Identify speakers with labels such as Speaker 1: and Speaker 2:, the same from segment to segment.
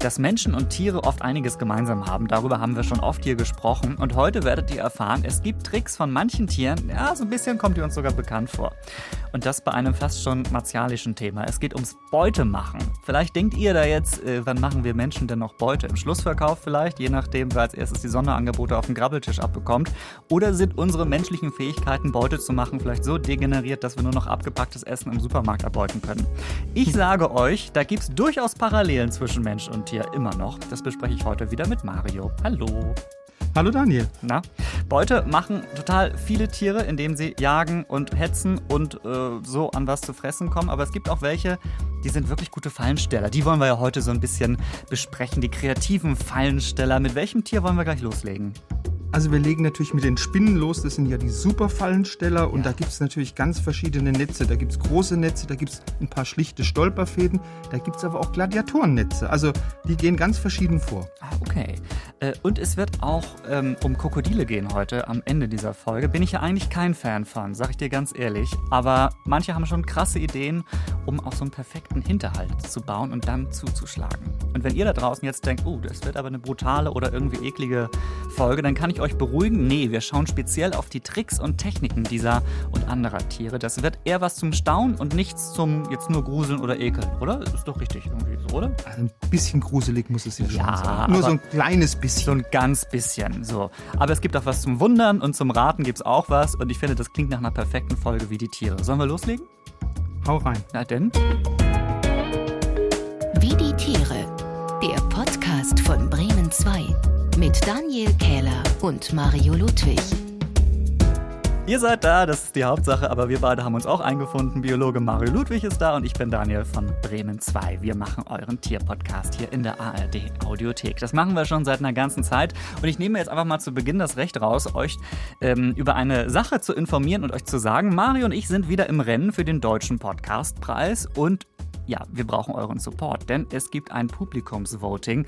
Speaker 1: Dass Menschen und Tiere oft einiges gemeinsam haben, darüber haben wir schon oft hier gesprochen. Und heute werdet ihr erfahren, es gibt Tricks von manchen Tieren, ja, so ein bisschen kommt ihr uns sogar bekannt vor. Und das bei einem fast schon martialischen Thema. Es geht ums Beutemachen. Vielleicht denkt ihr da jetzt, äh, wann machen wir Menschen denn noch Beute? Im Schlussverkauf vielleicht, je nachdem, wer als erstes die Sonderangebote auf dem Grabbeltisch abbekommt. Oder sind unsere menschlichen Fähigkeiten, Beute zu machen, vielleicht so degeneriert, dass wir nur noch abgepacktes Essen im Supermarkt erbeuten können? Ich sage euch, da gibt es durchaus Parallelen zwischen Mensch und Tier immer noch. Das bespreche ich heute wieder mit Mario. Hallo.
Speaker 2: Hallo Daniel.
Speaker 1: Na, Beute machen total viele Tiere, indem sie jagen und hetzen und äh, so an was zu fressen kommen. Aber es gibt auch welche, die sind wirklich gute Fallensteller. Die wollen wir ja heute so ein bisschen besprechen. Die kreativen Fallensteller. Mit welchem Tier wollen wir gleich loslegen?
Speaker 2: Also wir legen natürlich mit den Spinnen los, das sind ja die Superfallensteller und ja. da gibt es natürlich ganz verschiedene Netze. Da gibt es große Netze, da gibt es ein paar schlichte Stolperfäden, da gibt es aber auch Gladiatorennetze. Also die gehen ganz verschieden vor.
Speaker 1: Ah, okay. Äh, und es wird auch ähm, um Krokodile gehen heute am Ende dieser Folge. Bin ich ja eigentlich kein Fan von, sag ich dir ganz ehrlich. Aber manche haben schon krasse Ideen, um auch so einen perfekten Hinterhalt zu bauen und dann zuzuschlagen. Und wenn ihr da draußen jetzt denkt, oh, das wird aber eine brutale oder irgendwie eklige Folge, dann kann ich euch beruhigen. Nee, wir schauen speziell auf die Tricks und Techniken dieser und anderer Tiere. Das wird eher was zum Staunen und nichts zum jetzt nur Gruseln oder Ekeln, oder? Ist doch richtig irgendwie so, oder?
Speaker 2: Also ein bisschen gruselig muss es ja,
Speaker 1: ja
Speaker 2: schon sein. Nur so ein kleines bisschen.
Speaker 1: So ein ganz bisschen, so. Aber es gibt auch was zum Wundern und zum Raten gibt es auch was. Und ich finde, das klingt nach einer perfekten Folge wie die Tiere. Sollen wir loslegen?
Speaker 2: Hau rein.
Speaker 1: Na denn?
Speaker 3: Wie die Tiere. Der Podcast von Bremen 2 mit Daniel Kähler und Mario Ludwig.
Speaker 1: Ihr seid da, das ist die Hauptsache, aber wir beide haben uns auch eingefunden. Biologe Mario Ludwig ist da und ich bin Daniel von Bremen 2. Wir machen euren Tierpodcast hier in der ARD Audiothek. Das machen wir schon seit einer ganzen Zeit und ich nehme jetzt einfach mal zu Beginn das Recht raus, euch ähm, über eine Sache zu informieren und euch zu sagen, Mario und ich sind wieder im Rennen für den Deutschen Podcastpreis und ja, wir brauchen euren Support, denn es gibt ein Publikumsvoting.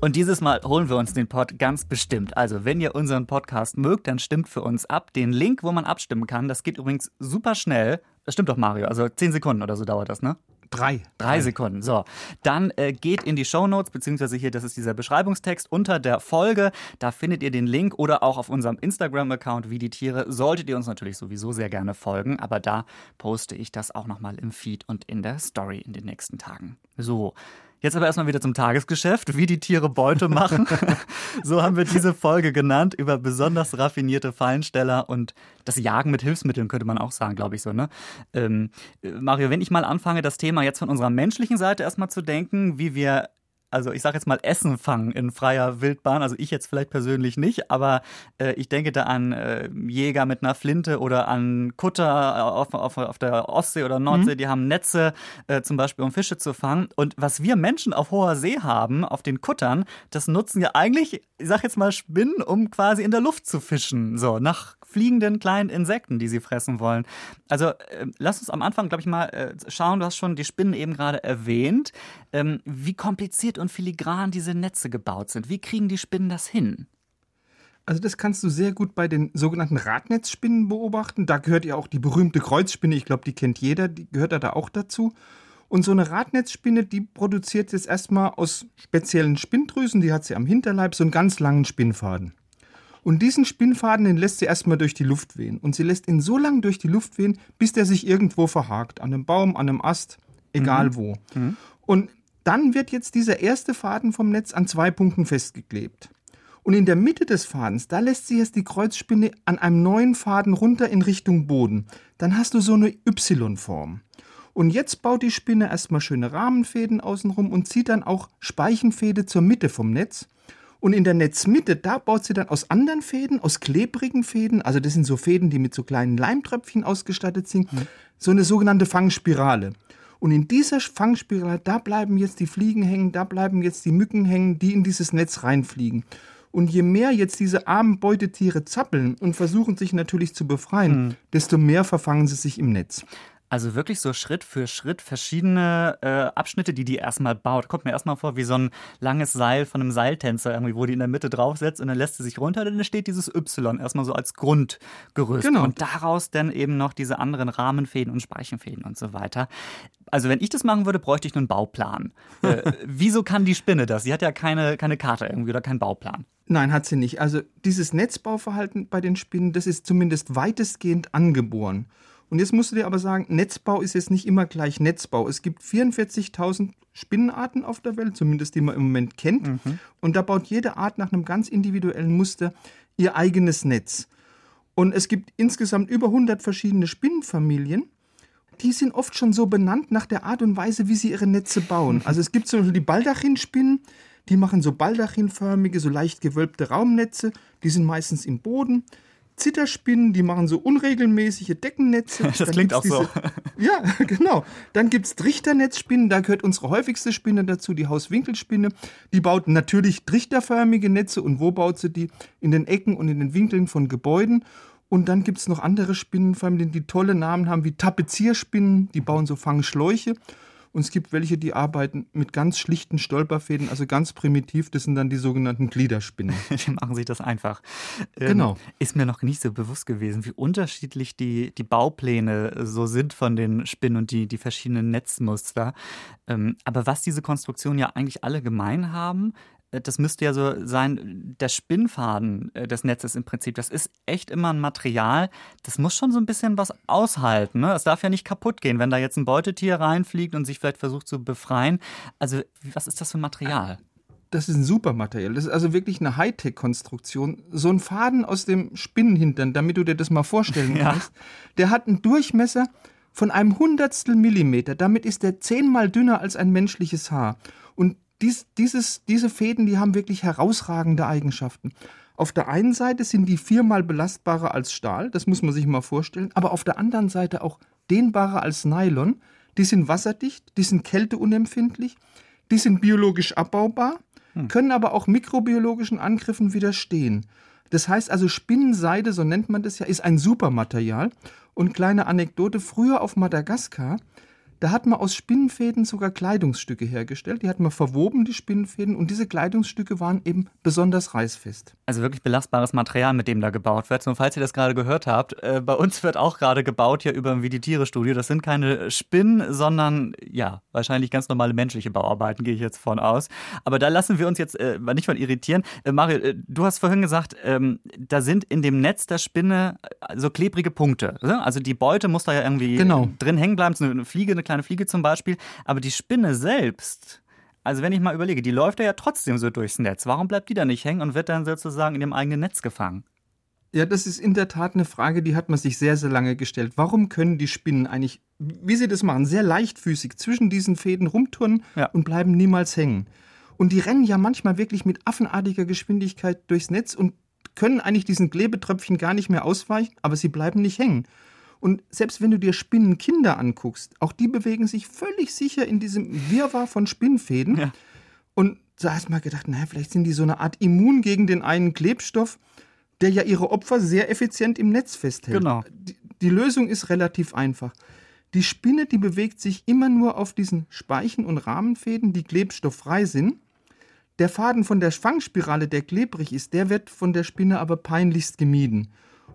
Speaker 1: Und dieses Mal holen wir uns den Pod ganz bestimmt. Also, wenn ihr unseren Podcast mögt, dann stimmt für uns ab. Den Link, wo man abstimmen kann, das geht übrigens super schnell. Das stimmt doch, Mario. Also zehn Sekunden oder so dauert das, ne?
Speaker 2: Drei.
Speaker 1: Drei Sekunden. So. Dann äh, geht in die Show Notes, beziehungsweise hier, das ist dieser Beschreibungstext unter der Folge. Da findet ihr den Link oder auch auf unserem Instagram-Account wie die Tiere. Solltet ihr uns natürlich sowieso sehr gerne folgen, aber da poste ich das auch nochmal im Feed und in der Story in den nächsten Tagen. So. Jetzt aber erstmal wieder zum Tagesgeschäft, wie die Tiere Beute machen. so haben wir diese Folge genannt über besonders raffinierte Fallensteller und das Jagen mit Hilfsmitteln, könnte man auch sagen, glaube ich so. Ne? Ähm, Mario, wenn ich mal anfange, das Thema jetzt von unserer menschlichen Seite erstmal zu denken, wie wir also ich sage jetzt mal Essen fangen in freier Wildbahn. Also ich jetzt vielleicht persönlich nicht, aber äh, ich denke da an äh, Jäger mit einer Flinte oder an Kutter auf, auf, auf der Ostsee oder Nordsee, mhm. die haben Netze äh, zum Beispiel, um Fische zu fangen. Und was wir Menschen auf hoher See haben, auf den Kuttern, das nutzen ja eigentlich, ich sag jetzt mal Spinnen, um quasi in der Luft zu fischen. So, nach fliegenden kleinen Insekten, die sie fressen wollen. Also äh, lass uns am Anfang, glaube ich, mal äh, schauen. Du hast schon die Spinnen eben gerade erwähnt. Ähm, wie kompliziert und filigran diese Netze gebaut sind. Wie kriegen die Spinnen das hin?
Speaker 2: Also das kannst du sehr gut bei den sogenannten Radnetzspinnen beobachten. Da gehört ja auch die berühmte Kreuzspinne. Ich glaube, die kennt jeder. Die gehört da auch dazu. Und so eine Radnetzspinne, die produziert jetzt erstmal aus speziellen Spinndrüsen, die hat sie am Hinterleib, so einen ganz langen Spinnfaden. Und diesen Spinnfaden, den lässt sie erstmal durch die Luft wehen. Und sie lässt ihn so lange durch die Luft wehen, bis der sich irgendwo verhakt. An einem Baum, an einem Ast, egal mhm. wo. Mhm. Und dann wird jetzt dieser erste Faden vom Netz an zwei Punkten festgeklebt. Und in der Mitte des Fadens, da lässt sie jetzt die Kreuzspinne an einem neuen Faden runter in Richtung Boden. Dann hast du so eine Y-Form. Und jetzt baut die Spinne erstmal schöne Rahmenfäden außenrum und zieht dann auch Speichenfäde zur Mitte vom Netz. Und in der Netzmitte, da baut sie dann aus anderen Fäden, aus klebrigen Fäden, also das sind so Fäden, die mit so kleinen Leimtröpfchen ausgestattet sind, mhm. so eine sogenannte Fangspirale. Und in dieser Fangspirale, da bleiben jetzt die Fliegen hängen, da bleiben jetzt die Mücken hängen, die in dieses Netz reinfliegen. Und je mehr jetzt diese armen Beutetiere zappeln und versuchen sich natürlich zu befreien, mhm. desto mehr verfangen sie sich im Netz.
Speaker 1: Also wirklich so Schritt für Schritt verschiedene äh, Abschnitte, die die erstmal baut. Kommt mir erstmal vor wie so ein langes Seil von einem Seiltänzer irgendwie, wo die in der Mitte draufsetzt und dann lässt sie sich runter, dann steht dieses Y erstmal so als Grundgerüst. Genau. Und daraus dann eben noch diese anderen Rahmenfäden und Speichenfäden und so weiter. Also wenn ich das machen würde, bräuchte ich einen Bauplan. äh, wieso kann die Spinne das? Sie hat ja keine, keine Karte irgendwie oder keinen Bauplan.
Speaker 2: Nein, hat sie nicht. Also dieses Netzbauverhalten bei den Spinnen, das ist zumindest weitestgehend angeboren. Und jetzt musst du dir aber sagen, Netzbau ist jetzt nicht immer gleich Netzbau. Es gibt 44.000 Spinnenarten auf der Welt, zumindest die man im Moment kennt. Mhm. Und da baut jede Art nach einem ganz individuellen Muster ihr eigenes Netz. Und es gibt insgesamt über 100 verschiedene Spinnenfamilien. Die sind oft schon so benannt nach der Art und Weise, wie sie ihre Netze bauen. Also es gibt zum Beispiel die Baldachinspinnen, die machen so baldachinförmige, so leicht gewölbte Raumnetze. Die sind meistens im Boden. Zitterspinnen, die machen so unregelmäßige Deckennetze.
Speaker 1: Das Dann klingt auch diese, so.
Speaker 2: Ja, genau. Dann gibt es Trichternetzspinnen, da gehört unsere häufigste Spinne dazu, die Hauswinkelspinne. Die baut natürlich trichterförmige Netze und wo baut sie die? In den Ecken und in den Winkeln von Gebäuden. Und dann gibt es noch andere Spinnenfamilien, die tolle Namen haben, wie Tapezierspinnen, die bauen so Fangschläuche. Und es gibt welche, die arbeiten mit ganz schlichten Stolperfäden, also ganz primitiv. Das sind dann die sogenannten Gliederspinnen.
Speaker 1: die machen sich das einfach.
Speaker 2: Ähm, genau.
Speaker 1: Ist mir noch nicht so bewusst gewesen, wie unterschiedlich die, die Baupläne so sind von den Spinnen und die, die verschiedenen Netzmuster. Ähm, aber was diese Konstruktionen ja eigentlich alle gemein haben, das müsste ja so sein, der Spinnfaden äh, des Netzes im Prinzip, das ist echt immer ein Material, das muss schon so ein bisschen was aushalten. Ne? Es darf ja nicht kaputt gehen, wenn da jetzt ein Beutetier reinfliegt und sich vielleicht versucht zu befreien. Also, was ist das für ein Material?
Speaker 2: Das ist ein super Material. Das ist also wirklich eine Hightech-Konstruktion. So ein Faden aus dem Spinnenhintern, damit du dir das mal vorstellen kannst, ja. der hat einen Durchmesser von einem Hundertstel Millimeter. Damit ist der zehnmal dünner als ein menschliches Haar. Dies, dieses, diese Fäden, die haben wirklich herausragende Eigenschaften. Auf der einen Seite sind die viermal belastbarer als Stahl, das muss man sich mal vorstellen, aber auf der anderen Seite auch dehnbarer als Nylon. Die sind wasserdicht, die sind kälteunempfindlich, die sind biologisch abbaubar, hm. können aber auch mikrobiologischen Angriffen widerstehen. Das heißt also, Spinnenseide, so nennt man das ja, ist ein Supermaterial. Und kleine Anekdote, früher auf Madagaskar da hat man aus Spinnenfäden sogar Kleidungsstücke hergestellt. Die hat man verwoben, die Spinnenfäden, und diese Kleidungsstücke waren eben besonders reißfest.
Speaker 1: Also wirklich belastbares Material, mit dem da gebaut wird. Und falls ihr das gerade gehört habt, äh, bei uns wird auch gerade gebaut hier über dem Viditiere-Studio. Das sind keine Spinnen, sondern ja, wahrscheinlich ganz normale menschliche Bauarbeiten, gehe ich jetzt von aus. Aber da lassen wir uns jetzt äh, nicht mal irritieren. Äh, Mario, äh, du hast vorhin gesagt, ähm, da sind in dem Netz der Spinne äh, so klebrige Punkte. Ne? Also die Beute muss da ja irgendwie genau. drin hängen bleiben. So eine Fliege, eine kleine Fliege zum Beispiel. Aber die Spinne selbst, also wenn ich mal überlege, die läuft ja trotzdem so durchs Netz. Warum bleibt die da nicht hängen und wird dann sozusagen in dem eigenen Netz gefangen?
Speaker 2: Ja, das ist in der Tat eine Frage, die hat man sich sehr, sehr lange gestellt. Warum können die Spinnen eigentlich, wie sie das machen, sehr leichtfüßig zwischen diesen Fäden rumturnen ja. und bleiben niemals hängen? Und die rennen ja manchmal wirklich mit affenartiger Geschwindigkeit durchs Netz und können eigentlich diesen Klebetröpfchen gar nicht mehr ausweichen, aber sie bleiben nicht hängen. Und selbst wenn du dir Spinnenkinder anguckst, auch die bewegen sich völlig sicher in diesem Wirrwarr von Spinnfäden. Ja. Und da hast du mal gedacht, naja, vielleicht sind die so eine Art immun gegen den einen Klebstoff, der ja ihre Opfer sehr effizient im Netz festhält.
Speaker 1: Genau.
Speaker 2: Die, die Lösung ist relativ einfach. Die Spinne, die bewegt sich immer nur auf diesen Speichen und Rahmenfäden, die klebstofffrei sind. Der Faden von der Fangspirale, der klebrig ist, der wird von der Spinne aber peinlichst gemieden.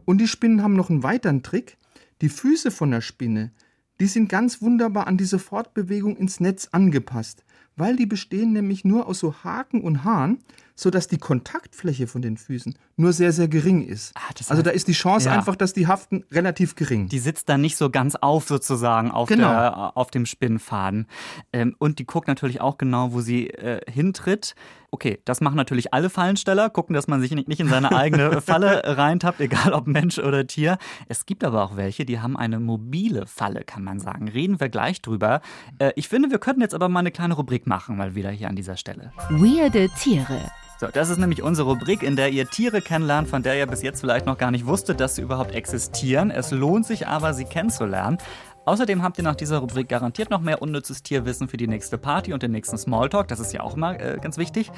Speaker 2: Und die Spinnen haben noch einen weiteren Trick. Die Füße von der Spinne, die sind ganz wunderbar an diese Fortbewegung ins Netz angepasst, weil die bestehen nämlich nur aus so Haken und Haaren, sodass die Kontaktfläche von den Füßen nur sehr, sehr gering ist. Ah, heißt, also da ist die Chance ja. einfach, dass die haften, relativ gering.
Speaker 1: Die sitzt da nicht so ganz auf sozusagen auf, genau. der, auf dem Spinnfaden. Ähm, und die guckt natürlich auch genau, wo sie äh, hintritt. Okay, das machen natürlich alle Fallensteller, gucken, dass man sich nicht in seine eigene Falle reintappt, egal ob Mensch oder Tier. Es gibt aber auch welche, die haben eine mobile Falle, kann man sagen. Reden wir gleich drüber. Äh, ich finde, wir könnten jetzt aber mal eine kleine Rubrik machen, mal wieder hier an dieser Stelle.
Speaker 3: Weirde Tiere.
Speaker 1: So, das ist nämlich unsere Rubrik, in der ihr Tiere kennenlernt, von der ihr bis jetzt vielleicht noch gar nicht wusstet, dass sie überhaupt existieren. Es lohnt sich aber, sie kennenzulernen. Außerdem habt ihr nach dieser Rubrik garantiert noch mehr unnützes Tierwissen für die nächste Party und den nächsten Smalltalk. Das ist ja auch immer äh, ganz wichtig.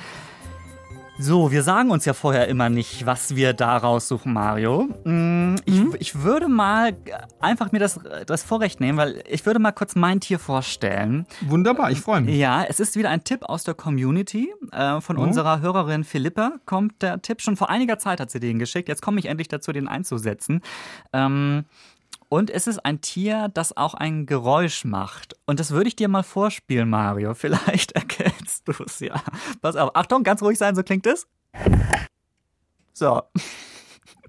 Speaker 1: So, wir sagen uns ja vorher immer nicht, was wir da raussuchen, Mario. Mm, ich, mhm. ich würde mal einfach mir das, das Vorrecht nehmen, weil ich würde mal kurz mein Tier vorstellen.
Speaker 2: Wunderbar, ich freue mich.
Speaker 1: Ja, es ist wieder ein Tipp aus der Community. Äh, von oh. unserer Hörerin Philippa kommt der Tipp. Schon vor einiger Zeit hat sie den geschickt. Jetzt komme ich endlich dazu, den einzusetzen. Ähm, und es ist ein Tier, das auch ein Geräusch macht. Und das würde ich dir mal vorspielen, Mario. Vielleicht erkennst du es ja. Pass auf. Achtung, ganz ruhig sein, so klingt es. So.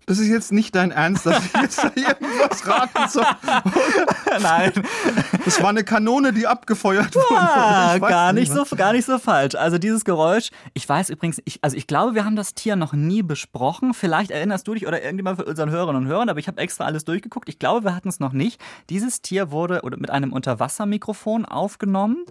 Speaker 2: Das ist jetzt nicht dein Ernst, dass ich jetzt da irgendwas raten soll.
Speaker 1: Nein.
Speaker 2: Das war eine Kanone, die abgefeuert wurde.
Speaker 1: Ja, gar nicht, so, gar nicht so falsch. Also dieses Geräusch, ich weiß übrigens, ich, also ich glaube, wir haben das Tier noch nie besprochen. Vielleicht erinnerst du dich oder irgendjemand von unseren Hörerinnen und Hörern, aber ich habe extra alles durchgeguckt. Ich glaube, wir hatten es noch nicht. Dieses Tier wurde mit einem Unterwassermikrofon aufgenommen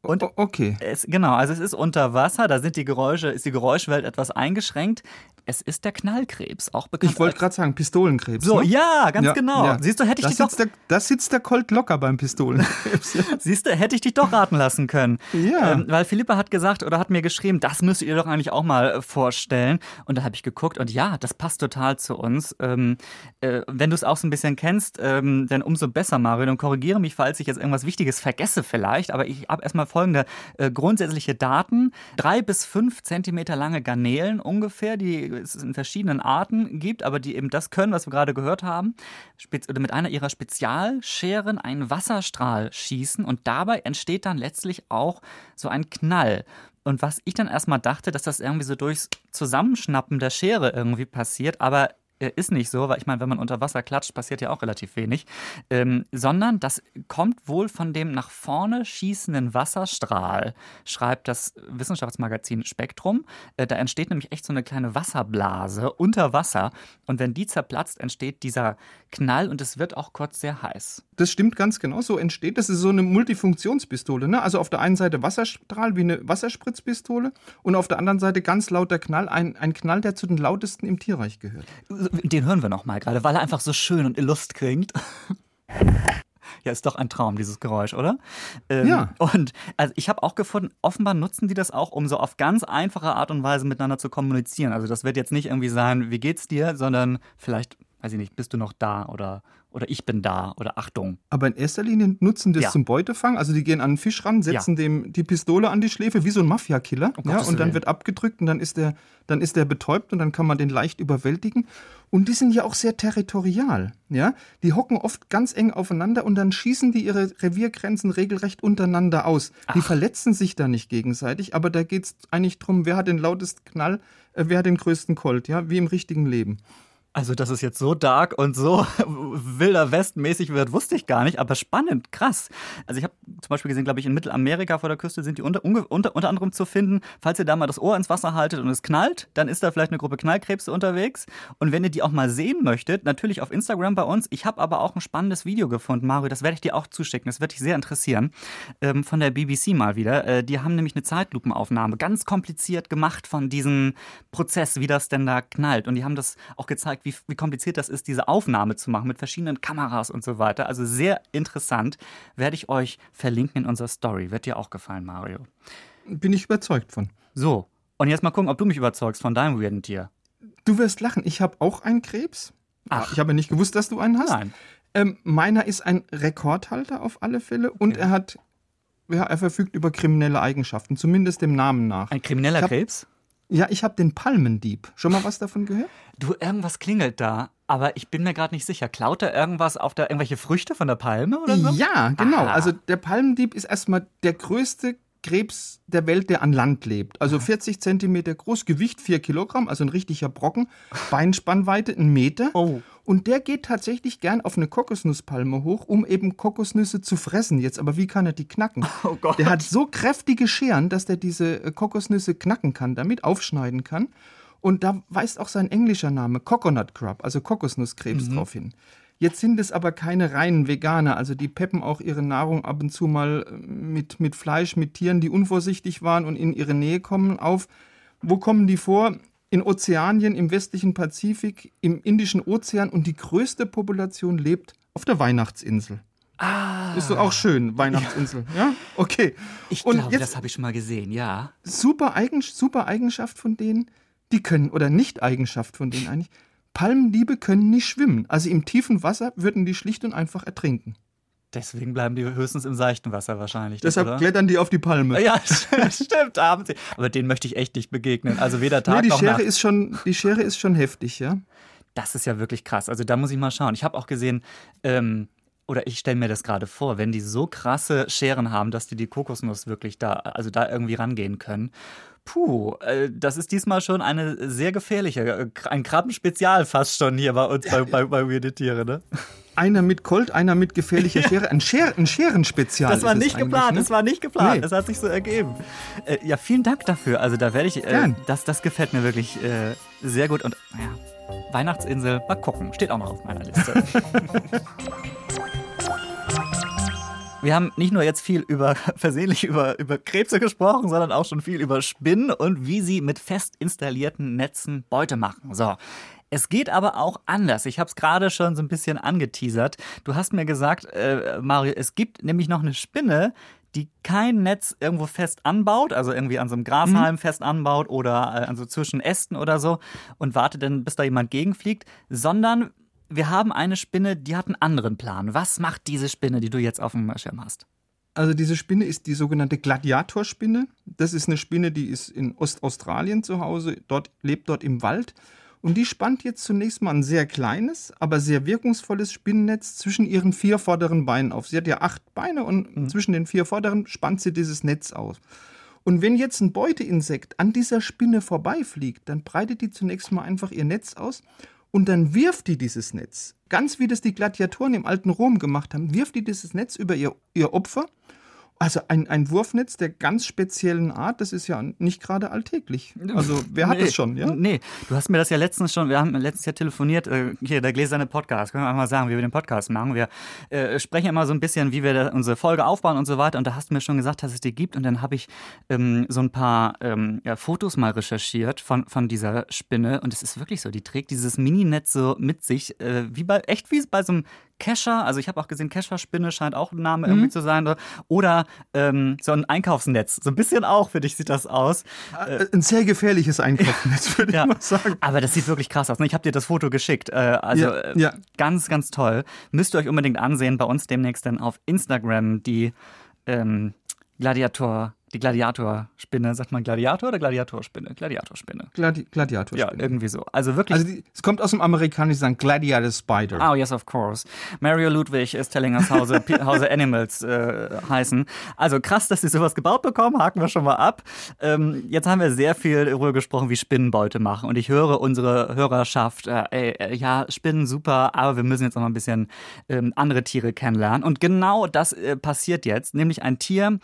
Speaker 1: und
Speaker 2: okay.
Speaker 1: Es, genau, also es ist unter Wasser, da sind die Geräusche, ist die Geräuschwelt etwas eingeschränkt. Es ist der Knallkrebs, auch bekannt.
Speaker 2: Ich wollte gerade sagen, Pistolenkrebs.
Speaker 1: So, ne? ja, ganz ja, genau. Ja. Siehst du, hätte ich
Speaker 2: das
Speaker 1: dich doch.
Speaker 2: Der, das sitzt der Colt locker beim Pistolenkrebs.
Speaker 1: Siehst du, hätte ich dich doch raten lassen können.
Speaker 2: Ja. Ähm,
Speaker 1: weil Philippa hat gesagt oder hat mir geschrieben, das müsstet ihr doch eigentlich auch mal äh, vorstellen. Und da habe ich geguckt und ja, das passt total zu uns. Ähm, äh, wenn du es auch so ein bisschen kennst, ähm, dann umso besser, Mario. Und korrigiere mich, falls ich jetzt irgendwas Wichtiges vergesse vielleicht. Aber ich habe erstmal folgende äh, grundsätzliche Daten. Drei bis fünf Zentimeter lange Garnelen ungefähr, die es in verschiedenen Arten gibt, aber die eben das können, was wir gerade gehört haben, oder mit einer ihrer Spezialscheren einen Wasserstrahl schießen und dabei entsteht dann letztlich auch so ein Knall. Und was ich dann erstmal dachte, dass das irgendwie so durchs Zusammenschnappen der Schere irgendwie passiert, aber ist nicht so, weil ich meine, wenn man unter Wasser klatscht, passiert ja auch relativ wenig, ähm, sondern das kommt wohl von dem nach vorne schießenden Wasserstrahl, schreibt das Wissenschaftsmagazin Spektrum. Äh, da entsteht nämlich echt so eine kleine Wasserblase unter Wasser und wenn die zerplatzt, entsteht dieser Knall und es wird auch kurz sehr heiß.
Speaker 2: Das stimmt ganz genau, so entsteht. Das ist so eine Multifunktionspistole. Ne? Also auf der einen Seite Wasserstrahl wie eine Wasserspritzpistole und auf der anderen Seite ganz lauter Knall, ein, ein Knall, der zu den lautesten im Tierreich gehört.
Speaker 1: Den hören wir noch mal gerade, weil er einfach so schön und illust klingt. Ja, ist doch ein Traum, dieses Geräusch, oder?
Speaker 2: Ähm, ja.
Speaker 1: Und also ich habe auch gefunden, offenbar nutzen die das auch, um so auf ganz einfache Art und Weise miteinander zu kommunizieren. Also das wird jetzt nicht irgendwie sein, wie geht's dir, sondern vielleicht, weiß ich nicht, bist du noch da oder oder ich bin da oder Achtung.
Speaker 2: Aber in erster Linie nutzen das ja. zum Beutefang. Also die gehen an den Fisch ran, setzen ja. dem die Pistole an die Schläfe, wie so ein Mafia-Killer. Oh, ja, und dann wird abgedrückt und dann ist, der, dann ist der betäubt und dann kann man den leicht überwältigen. Und die sind ja auch sehr territorial. Ja? Die hocken oft ganz eng aufeinander und dann schießen die ihre Reviergrenzen regelrecht untereinander aus. Ach. Die verletzen sich da nicht gegenseitig, aber da geht es eigentlich darum, wer hat den lautesten Knall, äh, wer hat den größten Colt, ja, wie im richtigen Leben.
Speaker 1: Also, dass es jetzt so dark und so wilder Westmäßig wird, wusste ich gar nicht, aber spannend, krass. Also, ich habe zum Beispiel gesehen, glaube ich, in Mittelamerika vor der Küste sind die unter, unter, unter anderem zu finden. Falls ihr da mal das Ohr ins Wasser haltet und es knallt, dann ist da vielleicht eine Gruppe Knallkrebse unterwegs. Und wenn ihr die auch mal sehen möchtet, natürlich auf Instagram bei uns. Ich habe aber auch ein spannendes Video gefunden, Mario, das werde ich dir auch zuschicken, das wird dich sehr interessieren. Ähm, von der BBC mal wieder. Äh, die haben nämlich eine Zeitlupenaufnahme ganz kompliziert gemacht von diesem Prozess, wie das denn da knallt. Und die haben das auch gezeigt, wie, wie kompliziert das ist, diese Aufnahme zu machen mit verschiedenen Kameras und so weiter. Also sehr interessant. Werde ich euch verlinken in unserer Story. Wird dir auch gefallen, Mario.
Speaker 2: Bin ich überzeugt von.
Speaker 1: So, und jetzt mal gucken, ob du mich überzeugst von deinem weirden Tier.
Speaker 2: Du wirst lachen. Ich habe auch einen Krebs. Ach. Ich habe nicht gewusst, dass du einen hast.
Speaker 1: Nein.
Speaker 2: Ähm, meiner ist ein Rekordhalter auf alle Fälle okay. und er hat, ja, er verfügt über kriminelle Eigenschaften, zumindest dem Namen nach.
Speaker 1: Ein krimineller
Speaker 2: hab,
Speaker 1: Krebs?
Speaker 2: Ja, ich habe den Palmendieb. Schon mal was davon gehört?
Speaker 1: Du, irgendwas klingelt da, aber ich bin mir gerade nicht sicher. Klaut er irgendwas auf der irgendwelche Früchte von der Palme oder so?
Speaker 2: Ja, genau. Aha. Also der Palmendieb ist erstmal der größte Krebs der Welt, der an Land lebt. Also 40 Zentimeter groß, Gewicht 4 Kilogramm, also ein richtiger Brocken, Beinspannweite ein Meter.
Speaker 1: Oh.
Speaker 2: Und der geht tatsächlich gern auf eine Kokosnusspalme hoch, um eben Kokosnüsse zu fressen. Jetzt aber, wie kann er die knacken?
Speaker 1: Oh Gott.
Speaker 2: Der hat so kräftige Scheren, dass der diese äh, Kokosnüsse knacken kann, damit aufschneiden kann. Und da weist auch sein englischer Name Coconut Crab, also Kokosnusskrebs, mhm. drauf hin. Jetzt sind es aber keine reinen Veganer, also die peppen auch ihre Nahrung ab und zu mal äh, mit, mit Fleisch, mit Tieren, die unvorsichtig waren und in ihre Nähe kommen, auf. Wo kommen die vor? In Ozeanien, im westlichen Pazifik, im Indischen Ozean und die größte Population lebt auf der Weihnachtsinsel. Ah. Ist doch auch schön, Weihnachtsinsel. Ja, okay.
Speaker 1: Ich und glaube, jetzt, das habe ich schon mal gesehen, ja.
Speaker 2: Super, Eigen, super Eigenschaft von denen, die können, oder Nicht-Eigenschaft von denen eigentlich, Palmliebe können nicht schwimmen. Also im tiefen Wasser würden die schlicht und einfach ertrinken.
Speaker 1: Deswegen bleiben die höchstens im seichten Wasser wahrscheinlich.
Speaker 2: Deshalb oder? klettern die auf die Palme.
Speaker 1: Ja, stimmt. Aber denen möchte ich echt nicht begegnen. Also weder Tag
Speaker 2: nee, die
Speaker 1: noch
Speaker 2: Schere
Speaker 1: Nacht.
Speaker 2: Ist schon, die Schere ist schon heftig, ja.
Speaker 1: Das ist ja wirklich krass. Also da muss ich mal schauen. Ich habe auch gesehen, ähm, oder ich stelle mir das gerade vor, wenn die so krasse Scheren haben, dass die die Kokosnuss wirklich da, also da irgendwie rangehen können. Puh, äh, das ist diesmal schon eine sehr gefährliche, äh, ein Krabbenspezial fast schon hier bei uns bei, bei, bei Weirde Tiere, ne?
Speaker 2: Einer mit Colt, einer mit gefährlicher Schere. Ein, Scher ein Scherenspezial.
Speaker 1: Das war nicht geplant, ne? das war nicht geplant. Nee. Das hat sich so ergeben. Äh, ja, vielen Dank dafür. Also da werde ich, äh, das, das gefällt mir wirklich äh, sehr gut. Und ja, Weihnachtsinsel, mal gucken, steht auch noch auf meiner Liste. Wir haben nicht nur jetzt viel über versehentlich über, über Krebse gesprochen, sondern auch schon viel über Spinnen und wie sie mit fest installierten Netzen Beute machen. So. Es geht aber auch anders. Ich habe es gerade schon so ein bisschen angeteasert. Du hast mir gesagt, äh, Mario, es gibt nämlich noch eine Spinne, die kein Netz irgendwo fest anbaut, also irgendwie an so einem Grashalm mhm. fest anbaut oder äh, an so zwischen Ästen oder so und wartet dann, bis da jemand gegenfliegt, sondern wir haben eine Spinne, die hat einen anderen Plan. Was macht diese Spinne, die du jetzt auf dem Schirm hast?
Speaker 2: Also diese Spinne ist die sogenannte Gladiatorspinne. Das ist eine Spinne, die ist in Ostaustralien zu Hause, dort lebt dort im Wald und die spannt jetzt zunächst mal ein sehr kleines, aber sehr wirkungsvolles Spinnennetz zwischen ihren vier vorderen Beinen auf. Sie hat ja acht Beine und mhm. zwischen den vier vorderen spannt sie dieses Netz aus. Und wenn jetzt ein Beuteinsekt an dieser Spinne vorbeifliegt, dann breitet die zunächst mal einfach ihr Netz aus und dann wirft die dieses Netz, ganz wie das die Gladiatoren im alten Rom gemacht haben, wirft die dieses Netz über ihr, ihr Opfer also ein, ein Wurfnetz der ganz speziellen Art, das ist ja nicht gerade alltäglich. Also wer hat
Speaker 1: nee,
Speaker 2: es schon, ja?
Speaker 1: Nee, du hast mir das ja letztens schon, wir haben letztes Jahr telefoniert, äh, hier, der gläserne Podcast, können wir mal sagen, wie wir den Podcast machen. Wir äh, sprechen immer so ein bisschen, wie wir da unsere Folge aufbauen und so weiter und da hast du mir schon gesagt, dass es die gibt und dann habe ich ähm, so ein paar ähm, ja, Fotos mal recherchiert von, von dieser Spinne und es ist wirklich so, die trägt dieses Mininetz so mit sich, äh, wie bei, echt wie bei so einem Kescher, also ich habe auch gesehen, Kescher-Spinne scheint auch ein Name mhm. irgendwie zu sein. Oder ähm, so ein Einkaufsnetz. So ein bisschen auch, für dich sieht das aus.
Speaker 2: Äh, ein sehr gefährliches Einkaufsnetz, würde ja. ich mal sagen.
Speaker 1: Aber das sieht wirklich krass aus. Ne? Ich habe dir das Foto geschickt. Äh, also ja, äh, ja. ganz, ganz toll. Müsst ihr euch unbedingt ansehen. Bei uns demnächst dann auf Instagram die ähm, Gladiator die Gladiatorspinne, sagt man Gladiator oder Gladiatorspinne? Gladiatorspinne.
Speaker 2: Gladi Gladiatorspinne.
Speaker 1: Ja, irgendwie so. Also wirklich.
Speaker 2: Also die, es kommt aus dem Amerikanischen, sagen Gladiator Spider.
Speaker 1: Oh, yes, of course. Mario Ludwig ist telling us how the, how the animals äh, heißen. Also krass, dass sie sowas gebaut bekommen, haken wir schon mal ab. Ähm, jetzt haben wir sehr viel darüber gesprochen, wie Spinnenbeute machen. Und ich höre unsere Hörerschaft, äh, äh, ja, Spinnen super, aber wir müssen jetzt noch mal ein bisschen ähm, andere Tiere kennenlernen. Und genau das äh, passiert jetzt, nämlich ein Tier,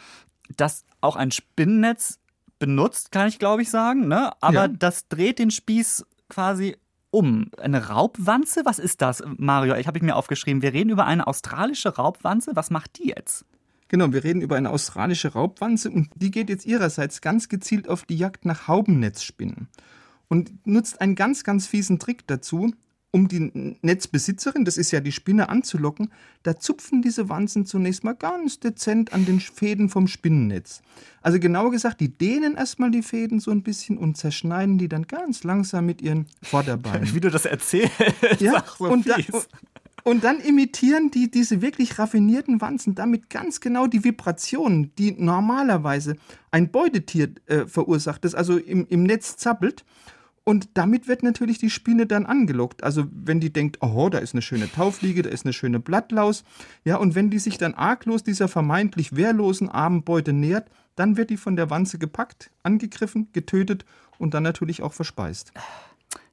Speaker 1: das auch ein Spinnennetz benutzt, kann ich glaube ich sagen, ne? Aber ja. das dreht den Spieß quasi um. Eine Raubwanze? Was ist das, Mario? Ich habe mir aufgeschrieben. Wir reden über eine australische Raubwanze. Was macht die jetzt?
Speaker 2: Genau, wir reden über eine australische Raubwanze und die geht jetzt ihrerseits ganz gezielt auf die Jagd nach Haubennetzspinnen und nutzt einen ganz, ganz fiesen Trick dazu um die Netzbesitzerin, das ist ja die Spinne, anzulocken, da zupfen diese Wanzen zunächst mal ganz dezent an den Fäden vom Spinnennetz. Also genauer gesagt, die dehnen erstmal die Fäden so ein bisschen und zerschneiden die dann ganz langsam mit ihren Vorderbeinen.
Speaker 1: Wie du das erzählst.
Speaker 2: Ja, so und, da, und, dann imitieren die diese wirklich raffinierten Wanzen damit ganz genau die Vibrationen, die normalerweise ein Beutetier äh, verursacht, das also im, im Netz zappelt. Und damit wird natürlich die Spinne dann angelockt. Also wenn die denkt, oh, da ist eine schöne Taufliege, da ist eine schöne Blattlaus, ja, und wenn die sich dann arglos dieser vermeintlich wehrlosen Abendbeute nähert, dann wird die von der Wanze gepackt, angegriffen, getötet und dann natürlich auch verspeist.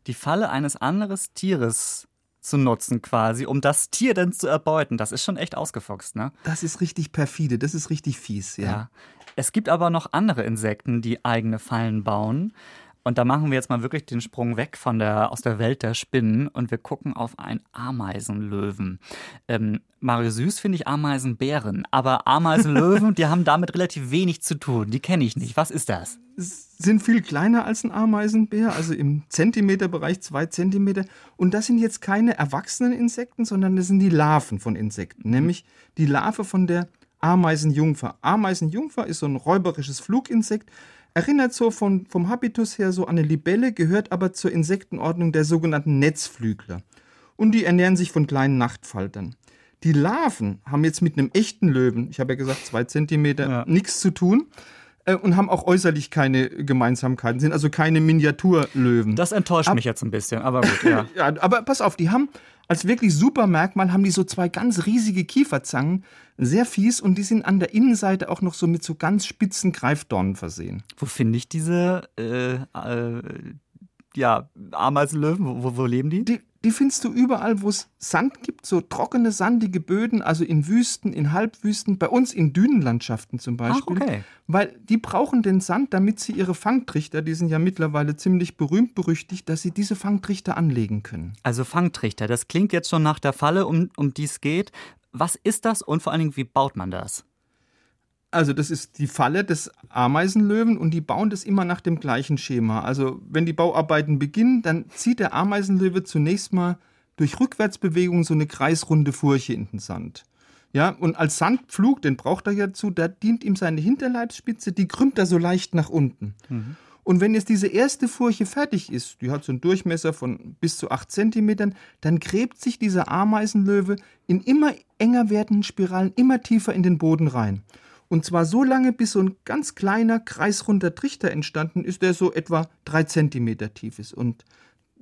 Speaker 1: Die Falle eines anderen Tieres zu nutzen quasi, um das Tier dann zu erbeuten, das ist schon echt ausgefoxt, ne?
Speaker 2: Das ist richtig perfide, das ist richtig fies, ja. ja.
Speaker 1: Es gibt aber noch andere Insekten, die eigene Fallen bauen. Und da machen wir jetzt mal wirklich den Sprung weg von der, aus der Welt der Spinnen und wir gucken auf einen Ameisenlöwen. Ähm, Mario Süß finde ich Ameisenbären, aber Ameisenlöwen, die haben damit relativ wenig zu tun. Die kenne ich nicht. Was ist das?
Speaker 2: Sind viel kleiner als ein Ameisenbär, also im Zentimeterbereich zwei Zentimeter. Und das sind jetzt keine erwachsenen Insekten, sondern das sind die Larven von Insekten, nämlich die Larve von der Ameisenjungfer. Ameisenjungfer ist so ein räuberisches Fluginsekt, Erinnert so von, vom Habitus her so an eine Libelle, gehört aber zur Insektenordnung der sogenannten Netzflügler. Und die ernähren sich von kleinen Nachtfaltern. Die Larven haben jetzt mit einem echten Löwen, ich habe ja gesagt zwei Zentimeter, ja. nichts zu tun äh, und haben auch äußerlich keine Gemeinsamkeiten, sind also keine Miniaturlöwen.
Speaker 1: Das enttäuscht Ab mich jetzt ein bisschen, aber gut, ja.
Speaker 2: ja. Aber pass auf, die haben als wirklich super Merkmal haben die so zwei ganz riesige Kieferzangen, sehr fies und die sind an der Innenseite auch noch so mit so ganz spitzen Greifdornen versehen.
Speaker 1: Wo finde ich diese äh, äh, ja, Ameisenlöwen? Wo, wo, leben die?
Speaker 2: Die, die findest du überall, wo es Sand gibt, so trockene, sandige Böden, also in Wüsten, in Halbwüsten, bei uns in Dünenlandschaften zum Beispiel. Ach, okay. Weil die brauchen den Sand, damit sie ihre Fangtrichter, die sind ja mittlerweile ziemlich berühmt berüchtigt, dass sie diese Fangtrichter anlegen können.
Speaker 1: Also Fangtrichter, das klingt jetzt schon nach der Falle, um, um die es geht. Was ist das und vor allen Dingen, wie baut man das?
Speaker 2: Also das ist die Falle des Ameisenlöwen und die bauen das immer nach dem gleichen Schema. Also wenn die Bauarbeiten beginnen, dann zieht der Ameisenlöwe zunächst mal durch Rückwärtsbewegung so eine kreisrunde Furche in den Sand. Ja, und als Sandpflug, den braucht er ja zu, da dient ihm seine Hinterleibsspitze, die krümmt er so leicht nach unten. Mhm. Und wenn jetzt diese erste Furche fertig ist, die hat so einen Durchmesser von bis zu 8 cm, dann gräbt sich dieser Ameisenlöwe in immer enger werdenden Spiralen immer tiefer in den Boden rein. Und zwar so lange, bis so ein ganz kleiner, kreisrunder Trichter entstanden ist, der so etwa drei Zentimeter tief ist. Und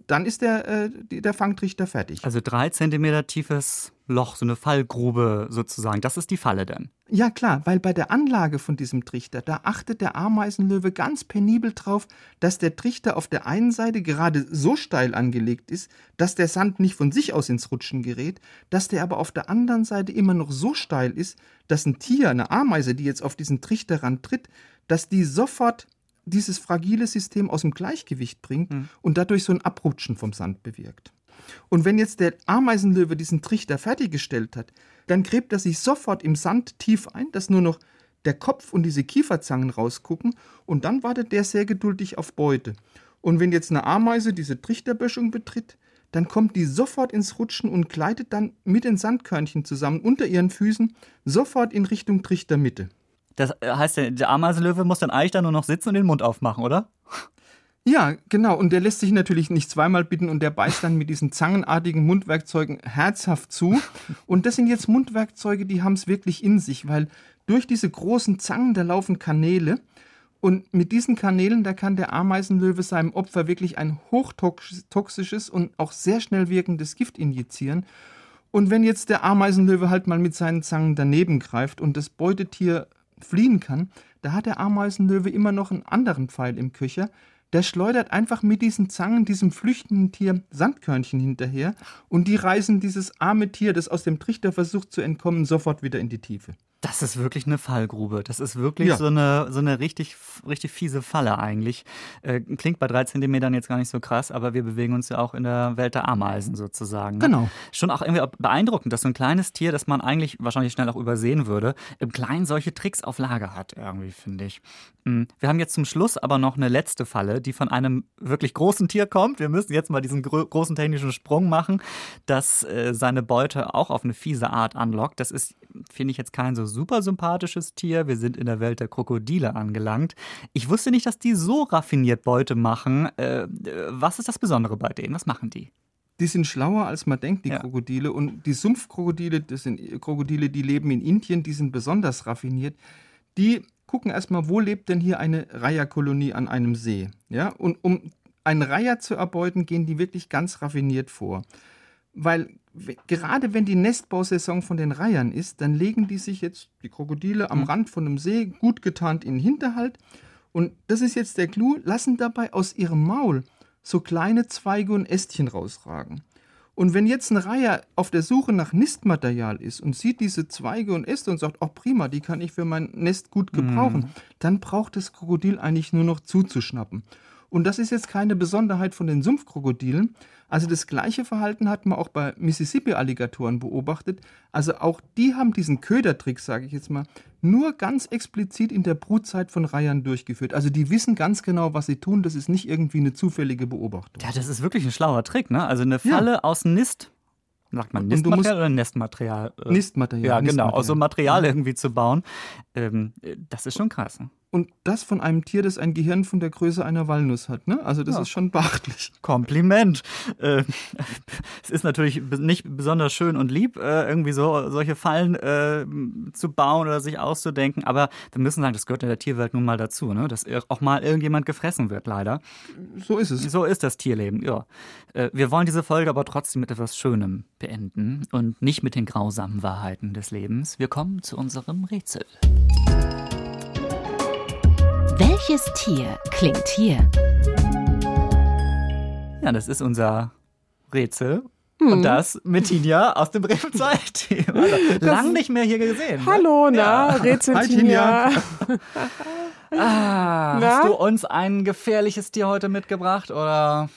Speaker 2: dann ist der, äh, der Fangtrichter fertig.
Speaker 1: Also drei Zentimeter tiefes Loch, so eine Fallgrube sozusagen. Das ist die Falle dann.
Speaker 2: Ja klar, weil bei der Anlage von diesem Trichter, da achtet der Ameisenlöwe ganz penibel drauf, dass der Trichter auf der einen Seite gerade so steil angelegt ist, dass der Sand nicht von sich aus ins Rutschen gerät, dass der aber auf der anderen Seite immer noch so steil ist, dass ein Tier, eine Ameise, die jetzt auf diesen Trichterrand tritt, dass die sofort dieses fragile System aus dem Gleichgewicht bringt mhm. und dadurch so ein Abrutschen vom Sand bewirkt. Und wenn jetzt der Ameisenlöwe diesen Trichter fertiggestellt hat, dann gräbt er sich sofort im Sand tief ein, dass nur noch der Kopf und diese Kieferzangen rausgucken und dann wartet der sehr geduldig auf Beute. Und wenn jetzt eine Ameise diese Trichterböschung betritt, dann kommt die sofort ins Rutschen und gleitet dann mit den Sandkörnchen zusammen unter ihren Füßen sofort in Richtung Trichtermitte.
Speaker 1: Das heißt, der Ameisenlöwe muss dann eigentlich da nur noch sitzen und den Mund aufmachen, oder?
Speaker 2: Ja, genau. Und der lässt sich natürlich nicht zweimal bitten und der beißt dann mit diesen zangenartigen Mundwerkzeugen herzhaft zu. Und das sind jetzt Mundwerkzeuge, die haben es wirklich in sich, weil durch diese großen Zangen, da laufen Kanäle. Und mit diesen Kanälen, da kann der Ameisenlöwe seinem Opfer wirklich ein hochtoxisches und auch sehr schnell wirkendes Gift injizieren. Und wenn jetzt der Ameisenlöwe halt mal mit seinen Zangen daneben greift und das Beutetier fliehen kann, da hat der Ameisenlöwe immer noch einen anderen Pfeil im Köcher. Der schleudert einfach mit diesen Zangen diesem flüchtenden Tier Sandkörnchen hinterher und die reißen dieses arme Tier, das aus dem Trichter versucht zu entkommen, sofort wieder in die Tiefe.
Speaker 1: Das ist wirklich eine Fallgrube. Das ist wirklich ja. so eine, so eine richtig, richtig fiese Falle eigentlich. Äh, klingt bei drei Zentimetern jetzt gar nicht so krass, aber wir bewegen uns ja auch in der Welt der Ameisen sozusagen. Ne?
Speaker 2: Genau.
Speaker 1: Schon auch irgendwie beeindruckend, dass so ein kleines Tier, das man eigentlich wahrscheinlich schnell auch übersehen würde, im Kleinen solche Tricks auf Lager hat, irgendwie, finde ich. Hm. Wir haben jetzt zum Schluss aber noch eine letzte Falle, die von einem wirklich großen Tier kommt. Wir müssen jetzt mal diesen großen technischen Sprung machen, das äh, seine Beute auch auf eine fiese Art anlockt. Das ist, finde ich, jetzt kein so super sympathisches Tier. Wir sind in der Welt der Krokodile angelangt. Ich wusste nicht, dass die so raffiniert Beute machen. Äh, was ist das Besondere bei denen? Was machen die?
Speaker 2: Die sind schlauer, als man denkt, die ja. Krokodile. Und die Sumpfkrokodile, das sind Krokodile, die leben in Indien, die sind besonders raffiniert. Die gucken erstmal, wo lebt denn hier eine Reiherkolonie an einem See. Ja? Und um einen Reiher zu erbeuten, gehen die wirklich ganz raffiniert vor. Weil gerade wenn die Nestbausaison von den Reihern ist, dann legen die sich jetzt, die Krokodile, am mhm. Rand von einem See, gut getarnt in den Hinterhalt. Und das ist jetzt der Clou, lassen dabei aus ihrem Maul so kleine Zweige und Ästchen rausragen. Und wenn jetzt ein Reiher auf der Suche nach Nistmaterial ist und sieht diese Zweige und Äste und sagt, oh prima, die kann ich für mein Nest gut gebrauchen, mm. dann braucht das Krokodil eigentlich nur noch zuzuschnappen. Und das ist jetzt keine Besonderheit von den Sumpfkrokodilen. Also das gleiche Verhalten hat man auch bei Mississippi-Alligatoren beobachtet. Also auch die haben diesen Ködertrick, sage ich jetzt mal, nur ganz explizit in der Brutzeit von Reihern durchgeführt. Also die wissen ganz genau, was sie tun. Das ist nicht irgendwie eine zufällige Beobachtung.
Speaker 1: Ja, das ist wirklich ein schlauer Trick, ne? Also eine Falle ja. aus Nist sagt man Nistmaterial oder Nestmaterial?
Speaker 2: Nistmaterial.
Speaker 1: Ja,
Speaker 2: genau,
Speaker 1: aus so Material irgendwie zu bauen. Ähm, das ist schon krass. Ne?
Speaker 2: Und das von einem Tier, das ein Gehirn von der Größe einer Walnuss hat. Ne? Also das ja. ist schon beachtlich.
Speaker 1: Kompliment. Äh, es ist natürlich nicht besonders schön und lieb, äh, irgendwie so solche Fallen äh, zu bauen oder sich auszudenken. Aber wir müssen sagen, das gehört in der Tierwelt nun mal dazu, ne? dass auch mal irgendjemand gefressen wird, leider.
Speaker 2: So ist es.
Speaker 1: So ist das Tierleben, ja. Äh, wir wollen diese Folge aber trotzdem mit etwas Schönem beenden und nicht mit den grausamen Wahrheiten des Lebens. Wir kommen zu unserem Rätsel.
Speaker 3: Welches Tier klingt hier?
Speaker 1: Ja, das ist unser Rätsel. Mhm. Und das mit Tinja aus dem Bremen 2 Team. Also, lang nicht mehr hier gesehen.
Speaker 4: Ne? Hallo, ne? na, ja. Rätsel Hi, Tinja.
Speaker 1: ah, hast du uns ein gefährliches Tier heute mitgebracht oder?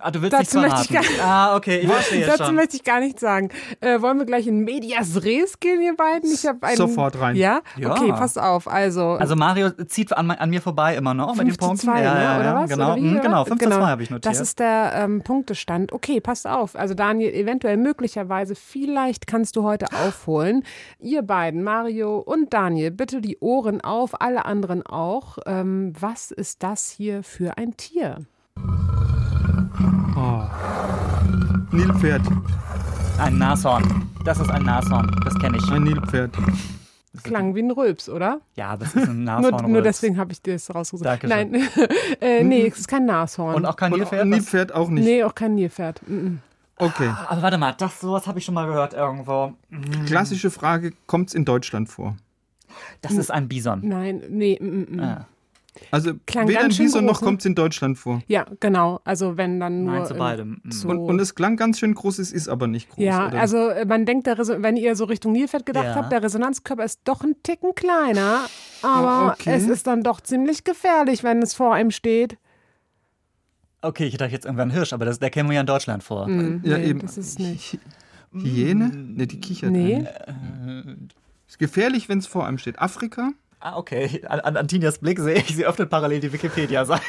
Speaker 1: Ah, du willst dazu nichts verraten. Möchte ich gar, ah, okay, ich verstehe
Speaker 4: Dazu
Speaker 1: schon.
Speaker 4: möchte ich gar nichts sagen. Äh, wollen wir gleich in Medias Res gehen, ihr beiden? Ich
Speaker 2: einen, Sofort rein.
Speaker 4: Ja? ja? Okay, pass auf. Also,
Speaker 1: also Mario zieht an, an mir vorbei immer noch mit den Punkten.
Speaker 4: 2,
Speaker 1: ja,
Speaker 4: ne?
Speaker 1: ja,
Speaker 4: oder was?
Speaker 1: Genau,
Speaker 4: oder
Speaker 1: wie, genau 5 genau. zu 2 habe ich notiert.
Speaker 4: Das ist der ähm, Punktestand. Okay, passt auf. Also Daniel, eventuell, möglicherweise, vielleicht kannst du heute aufholen. Ihr beiden, Mario und Daniel, bitte die Ohren auf, alle anderen auch. Ähm, was ist das hier für ein Tier?
Speaker 2: Oh. Nilpferd.
Speaker 1: Ein Nashorn. Das ist ein Nashorn. Das kenne ich.
Speaker 2: Ein Nilpferd.
Speaker 4: Klang wie ein Rülps, oder?
Speaker 1: Ja, das ist ein Nashorn.
Speaker 4: nur, nur deswegen habe ich das rausgesucht.
Speaker 1: Danke
Speaker 4: Nein, äh, nee, es ist kein Nashorn.
Speaker 1: Und auch kein Nilpferd?
Speaker 2: Und Nilpferd auch nicht.
Speaker 4: Nee, auch kein Nilpferd. Mhm.
Speaker 2: Okay.
Speaker 1: Aber warte mal, das sowas habe ich schon mal gehört irgendwo.
Speaker 2: Mhm. Klassische Frage: Kommt es in Deutschland vor?
Speaker 1: Das ist ein Bison.
Speaker 4: Nein, nee. Mm, mm. Ah.
Speaker 2: Also klang weder in Bison noch kommt es in Deutschland vor.
Speaker 4: Ja, genau. Also wenn dann nur.
Speaker 1: Nein, zu beidem.
Speaker 4: So
Speaker 2: und, und, es klang ganz schön groß, es ist aber nicht groß.
Speaker 4: Ja,
Speaker 2: oder?
Speaker 4: also äh, man denkt, der wenn ihr so Richtung Nilpferd gedacht ja. habt, der Resonanzkörper ist doch ein Ticken kleiner. Aber okay. es ist dann doch ziemlich gefährlich, wenn es vor einem steht.
Speaker 1: Okay, ich dachte jetzt irgendwann Hirsch, aber das, der käme ja in Deutschland vor.
Speaker 4: Mm, ja, nee, eben. Das ist nicht.
Speaker 2: Hyäne? Ne, die kichert.
Speaker 4: Nee.
Speaker 2: Ist gefährlich, wenn es vor einem steht. Afrika?
Speaker 1: Ah, okay. An, an Antinias Blick sehe ich, sie öffnet parallel die Wikipedia-Seite.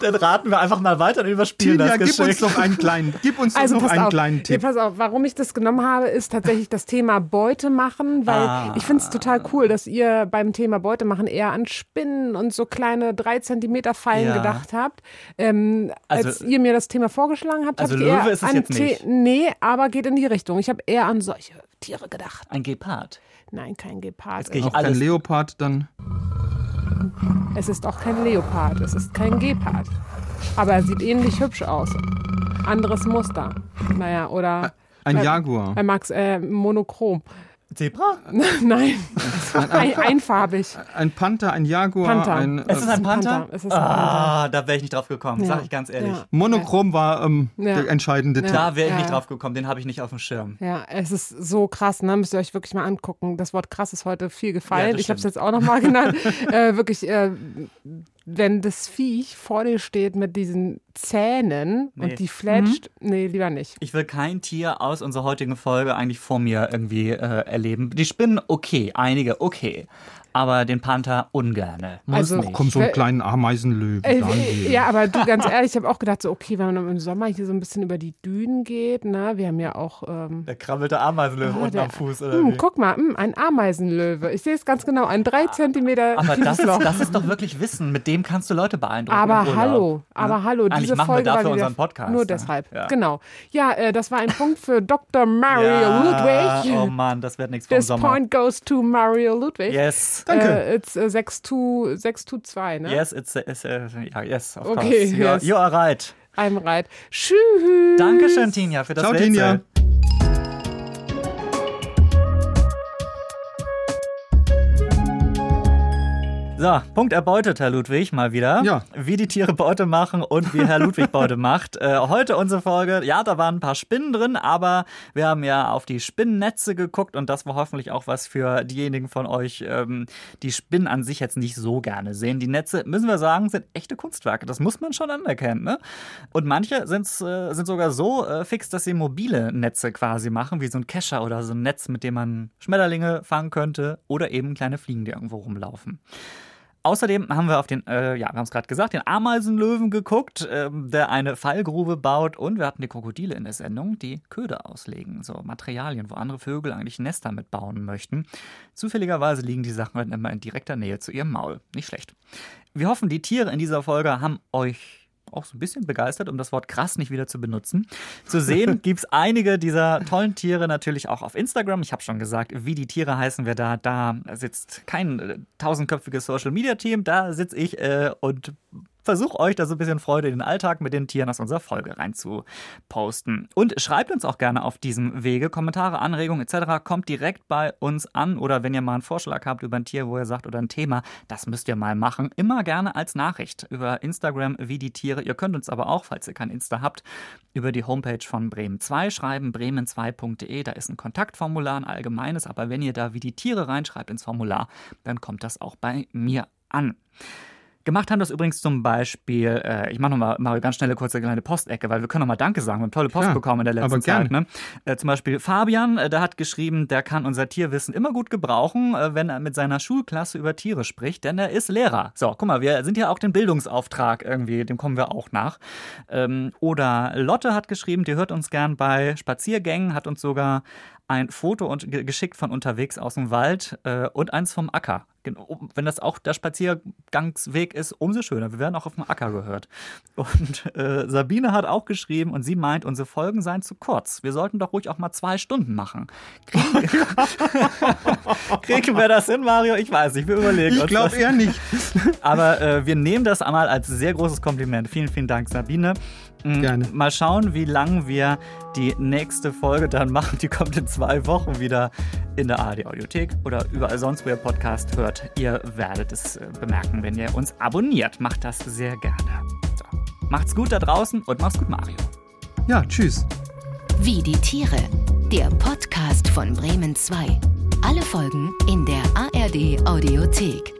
Speaker 1: Dann raten wir einfach mal weiter und überspielen
Speaker 2: Tina,
Speaker 1: das
Speaker 2: Geschenk. gib uns noch einen kleinen, gib uns also, noch einen
Speaker 4: auf,
Speaker 2: kleinen Tipp.
Speaker 4: Nee, pass auf, warum ich das genommen habe, ist tatsächlich das Thema Beute machen, weil ah. ich finde es total cool, dass ihr beim Thema Beute machen eher an Spinnen und so kleine 3 cm Fallen ja. gedacht habt. Ähm, also, als ihr mir das Thema vorgeschlagen habt,
Speaker 1: also
Speaker 4: habt
Speaker 1: ihr
Speaker 4: eher
Speaker 1: Löwe ist es
Speaker 4: an
Speaker 1: jetzt nicht.
Speaker 4: Nee, aber geht in die Richtung. Ich habe eher an solche Tiere gedacht.
Speaker 1: Ein Gepard.
Speaker 4: Nein, kein Gepard.
Speaker 2: Jetzt gehe ich auch kein Leopard dann.
Speaker 4: Es ist auch kein Leopard, es ist kein Gepard. Aber er sieht ähnlich hübsch aus. Anderes Muster. Naja, oder.
Speaker 2: Ein Jaguar.
Speaker 4: Er mag äh, monochrom.
Speaker 1: Zebra?
Speaker 4: Nein, ein, einfarbig.
Speaker 2: Ein Panther, ein Jaguar.
Speaker 4: Panther.
Speaker 2: Ein,
Speaker 1: äh, ist es ein Panther?
Speaker 4: Es ist
Speaker 1: ein
Speaker 4: Panther.
Speaker 1: Ah, da wäre ich nicht drauf gekommen, ja. sag ich ganz ehrlich. Ja.
Speaker 2: Monochrom war ähm, ja. der entscheidende Tipp.
Speaker 1: Da wäre ich nicht drauf gekommen, den habe ich nicht auf dem Schirm.
Speaker 4: Ja, es ist so krass, ne? müsst ihr euch wirklich mal angucken. Das Wort krass ist heute viel gefallen. ich habe es jetzt auch nochmal genannt. äh, wirklich, äh, wenn das Viech vor dir steht mit diesen Zähnen nee. und die fletscht, mhm. nee, lieber nicht.
Speaker 1: Ich will kein Tier aus unserer heutigen Folge eigentlich vor mir irgendwie äh, erleben. Die Spinnen, okay, einige, okay aber den Panther ungerne.
Speaker 2: Also, nicht. Komm, so einen kleinen Ameisenlöwen.
Speaker 4: Äh, ja, aber du, ganz ehrlich, ich habe auch gedacht, so, okay, wenn man im Sommer hier so ein bisschen über die Dünen geht, ne, wir haben ja auch. Ähm,
Speaker 1: der krabbelte Ameisenlöwe oh, unten der, am Fuß, oder?
Speaker 4: Mh, guck mal, mh, ein Ameisenlöwe. Ich sehe es ganz genau, ein drei Zentimeter.
Speaker 1: Aber das ist, das ist doch wirklich Wissen, mit dem kannst du Leute beeindrucken.
Speaker 4: Aber hallo, aber hallo,
Speaker 1: Eigentlich
Speaker 4: diese
Speaker 1: machen
Speaker 4: Folge
Speaker 1: wir dafür unseren Podcast.
Speaker 4: Nur deshalb, ja. genau. Ja, äh, das war ein Punkt für Dr. Mario ja, Ludwig.
Speaker 1: Oh Mann, das wird nichts vom
Speaker 4: This
Speaker 1: Sommer.
Speaker 4: point goes to Mario Ludwig.
Speaker 1: Yes.
Speaker 2: Danke.
Speaker 4: Äh, it's, uh, 6 to 6 to 2, ne?
Speaker 1: Yes, it's, it's uh, yes, of
Speaker 4: okay,
Speaker 1: course. You,
Speaker 4: yes.
Speaker 1: you are right.
Speaker 4: I'm right. Tschüss.
Speaker 1: Dankeschön, Tinja, für das
Speaker 2: Ciao,
Speaker 1: Rätsel.
Speaker 2: Tinja.
Speaker 1: So, Punkt erbeutet, Herr Ludwig, mal wieder.
Speaker 2: Ja.
Speaker 1: Wie die Tiere Beute machen und wie Herr Ludwig Beute macht. Äh, heute unsere Folge, ja, da waren ein paar Spinnen drin, aber wir haben ja auf die Spinnennetze geguckt und das war hoffentlich auch was für diejenigen von euch, ähm, die Spinnen an sich jetzt nicht so gerne sehen. Die Netze, müssen wir sagen, sind echte Kunstwerke. Das muss man schon anerkennen, ne? Und manche sind's, äh, sind sogar so äh, fix, dass sie mobile Netze quasi machen, wie so ein Kescher oder so ein Netz, mit dem man Schmetterlinge fangen könnte oder eben kleine Fliegen, die irgendwo rumlaufen. Außerdem haben wir auf den, äh, ja, wir haben es gerade gesagt, den Ameisenlöwen geguckt, ähm, der eine Fallgrube baut und wir hatten die Krokodile in der Sendung, die Köder auslegen, so Materialien, wo andere Vögel eigentlich Nester mitbauen möchten. Zufälligerweise liegen die Sachen dann immer in direkter Nähe zu ihrem Maul. Nicht schlecht. Wir hoffen, die Tiere in dieser Folge haben euch auch so ein bisschen begeistert, um das Wort krass nicht wieder zu benutzen. Zu sehen gibt es einige dieser tollen Tiere natürlich auch auf Instagram. Ich habe schon gesagt, wie die Tiere heißen wir da. Da sitzt kein äh, tausendköpfiges Social Media Team, da sitze ich äh, und versuche euch da so ein bisschen Freude in den Alltag mit den Tieren aus unserer Folge rein zu posten. Und schreibt uns auch gerne auf diesem Wege Kommentare, Anregungen etc. Kommt direkt bei uns an oder wenn ihr mal einen Vorschlag habt über ein Tier, wo ihr sagt oder ein Thema, das müsst ihr mal machen, immer gerne als Nachricht über Instagram wie die Tiere. Ihr könnt uns aber auch, falls ihr kein Insta habt, über die Homepage von Bremen 2 schreiben, bremen2.de. Da ist ein Kontaktformular, ein allgemeines, aber wenn ihr da wie die Tiere reinschreibt ins Formular, dann kommt das auch bei mir an. Gemacht haben das übrigens zum Beispiel, äh, ich mache nochmal mal ganz schnell eine kurze kleine Postecke, weil wir können nochmal Danke sagen. Wir haben tolle Post
Speaker 2: Klar,
Speaker 1: bekommen in der letzten Zeit. Ne? Äh, zum Beispiel Fabian, äh, der hat geschrieben, der kann unser Tierwissen immer gut gebrauchen, äh, wenn er mit seiner Schulklasse über Tiere spricht, denn er ist Lehrer. So, guck mal, wir sind ja auch den Bildungsauftrag irgendwie, dem kommen wir auch nach. Ähm, oder Lotte hat geschrieben, die hört uns gern bei Spaziergängen, hat uns sogar ein Foto und ge- geschickt von unterwegs aus dem Wald äh, und eins vom Acker. Wenn das auch der Spaziergangsweg ist, umso schöner. Wir werden auch auf dem Acker gehört. Und äh, Sabine hat auch geschrieben und sie meint, unsere Folgen seien zu kurz. Wir sollten doch ruhig auch mal zwei Stunden machen. Kriegen, kriegen wir das hin, Mario? Ich weiß nicht, wir überlegen
Speaker 2: Ich
Speaker 1: uns
Speaker 2: glaube
Speaker 1: das.
Speaker 2: eher nicht.
Speaker 1: Aber äh, wir nehmen das einmal als sehr großes Kompliment. Vielen, vielen Dank, Sabine. Mm,
Speaker 2: Gerne.
Speaker 1: Mal schauen, wie lang wir die nächste Folge dann machen. Die kommt in zwei Wochen wieder in der ARD Audiothek oder überall sonst, wo ihr Podcast hört. Ihr werdet es äh, bemerken, wenn ihr uns abonniert. Macht das sehr gerne. So. Macht's gut da draußen und macht's gut, Mario.
Speaker 2: Ja, tschüss.
Speaker 3: Wie die Tiere. Der Podcast von Bremen 2. Alle Folgen in der ARD Audiothek.